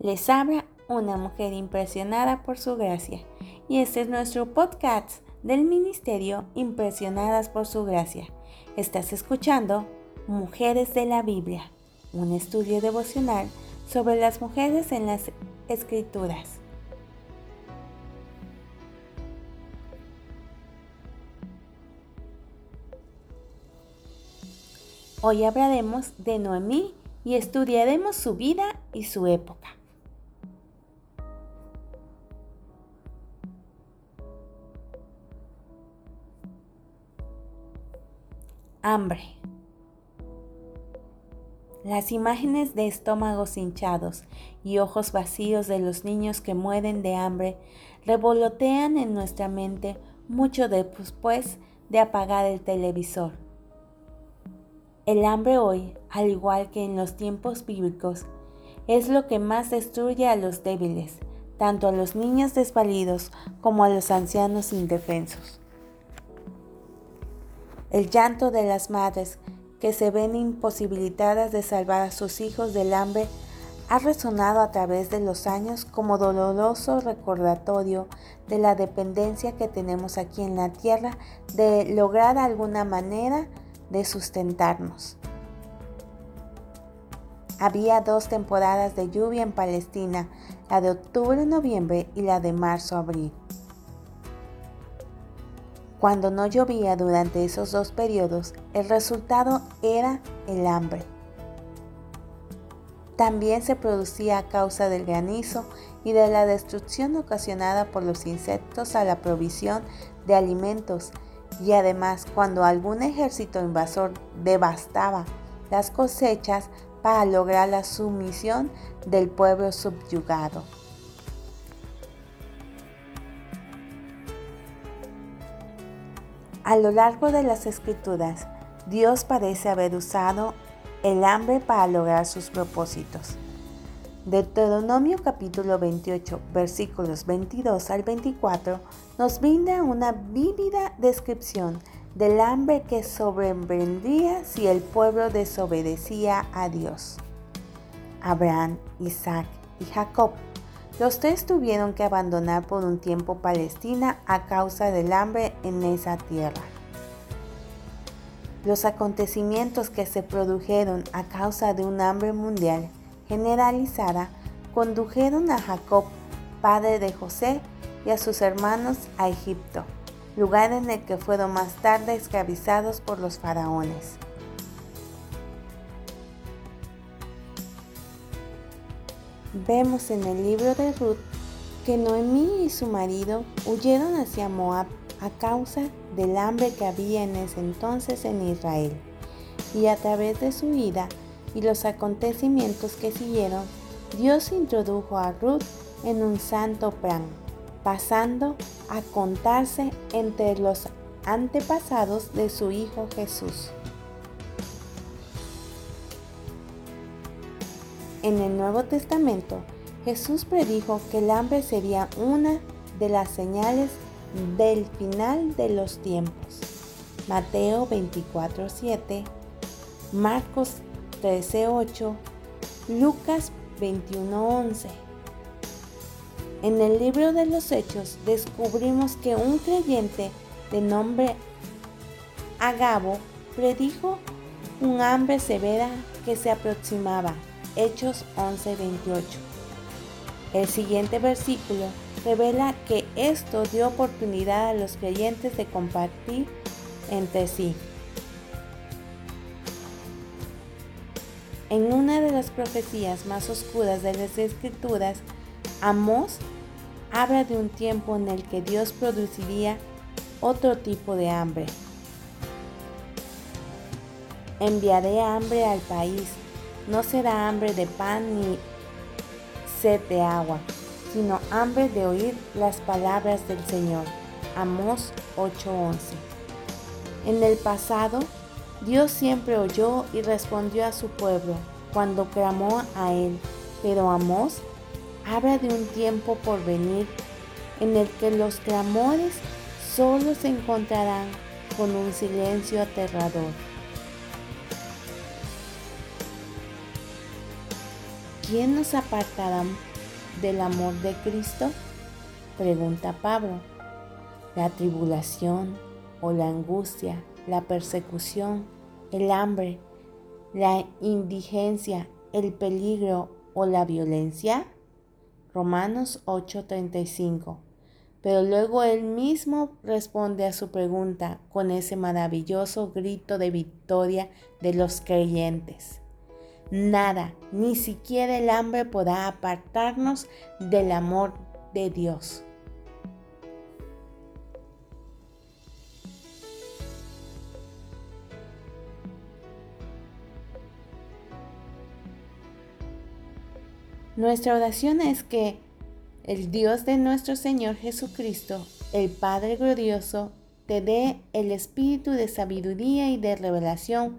Les habla una mujer impresionada por su gracia y este es nuestro podcast del Ministerio Impresionadas por su gracia. Estás escuchando Mujeres de la Biblia, un estudio devocional sobre las mujeres en las Escrituras. Hoy hablaremos de Noemí y estudiaremos su vida y su época. Hambre. Las imágenes de estómagos hinchados y ojos vacíos de los niños que mueren de hambre revolotean en nuestra mente mucho después de apagar el televisor. El hambre hoy, al igual que en los tiempos bíblicos, es lo que más destruye a los débiles, tanto a los niños desvalidos como a los ancianos indefensos. El llanto de las madres que se ven imposibilitadas de salvar a sus hijos del hambre ha resonado a través de los años como doloroso recordatorio de la dependencia que tenemos aquí en la tierra de lograr alguna manera de sustentarnos. Había dos temporadas de lluvia en Palestina, la de octubre-noviembre y la de marzo-abril. Cuando no llovía durante esos dos periodos, el resultado era el hambre. También se producía a causa del granizo y de la destrucción ocasionada por los insectos a la provisión de alimentos y además cuando algún ejército invasor devastaba las cosechas para lograr la sumisión del pueblo subyugado. A lo largo de las escrituras, Dios parece haber usado el hambre para lograr sus propósitos. Deuteronomio capítulo 28 versículos 22 al 24 nos brinda una vívida descripción del hambre que sobrevendría si el pueblo desobedecía a Dios. Abraham, Isaac y Jacob los tres tuvieron que abandonar por un tiempo Palestina a causa del hambre en esa tierra. Los acontecimientos que se produjeron a causa de un hambre mundial generalizada condujeron a Jacob, padre de José, y a sus hermanos a Egipto, lugar en el que fueron más tarde esclavizados por los faraones. Vemos en el libro de Ruth que Noemí y su marido huyeron hacia Moab a causa del hambre que había en ese entonces en Israel. Y a través de su huida y los acontecimientos que siguieron, Dios introdujo a Ruth en un santo plan, pasando a contarse entre los antepasados de su Hijo Jesús. En el Nuevo Testamento, Jesús predijo que el hambre sería una de las señales del final de los tiempos. Mateo 24:7, Marcos 13:8, Lucas 21:11. En el libro de los Hechos descubrimos que un creyente de nombre Agabo predijo un hambre severa que se aproximaba Hechos 11:28. El siguiente versículo revela que esto dio oportunidad a los creyentes de compartir entre sí. En una de las profecías más oscuras de las escrituras, Amós habla de un tiempo en el que Dios produciría otro tipo de hambre. Enviaré hambre al país no será hambre de pan ni sed de agua, sino hambre de oír las palabras del Señor. Amós 8:11. En el pasado, Dios siempre oyó y respondió a su pueblo cuando clamó a él, pero Amós habla de un tiempo por venir en el que los clamores solo se encontrarán con un silencio aterrador. ¿Quién nos apartará del amor de Cristo? Pregunta Pablo. La tribulación o la angustia, la persecución, el hambre, la indigencia, el peligro o la violencia? Romanos 8:35. Pero luego él mismo responde a su pregunta con ese maravilloso grito de victoria de los creyentes. Nada, ni siquiera el hambre podrá apartarnos del amor de Dios. Nuestra oración es que el Dios de nuestro Señor Jesucristo, el Padre glorioso, te dé el espíritu de sabiduría y de revelación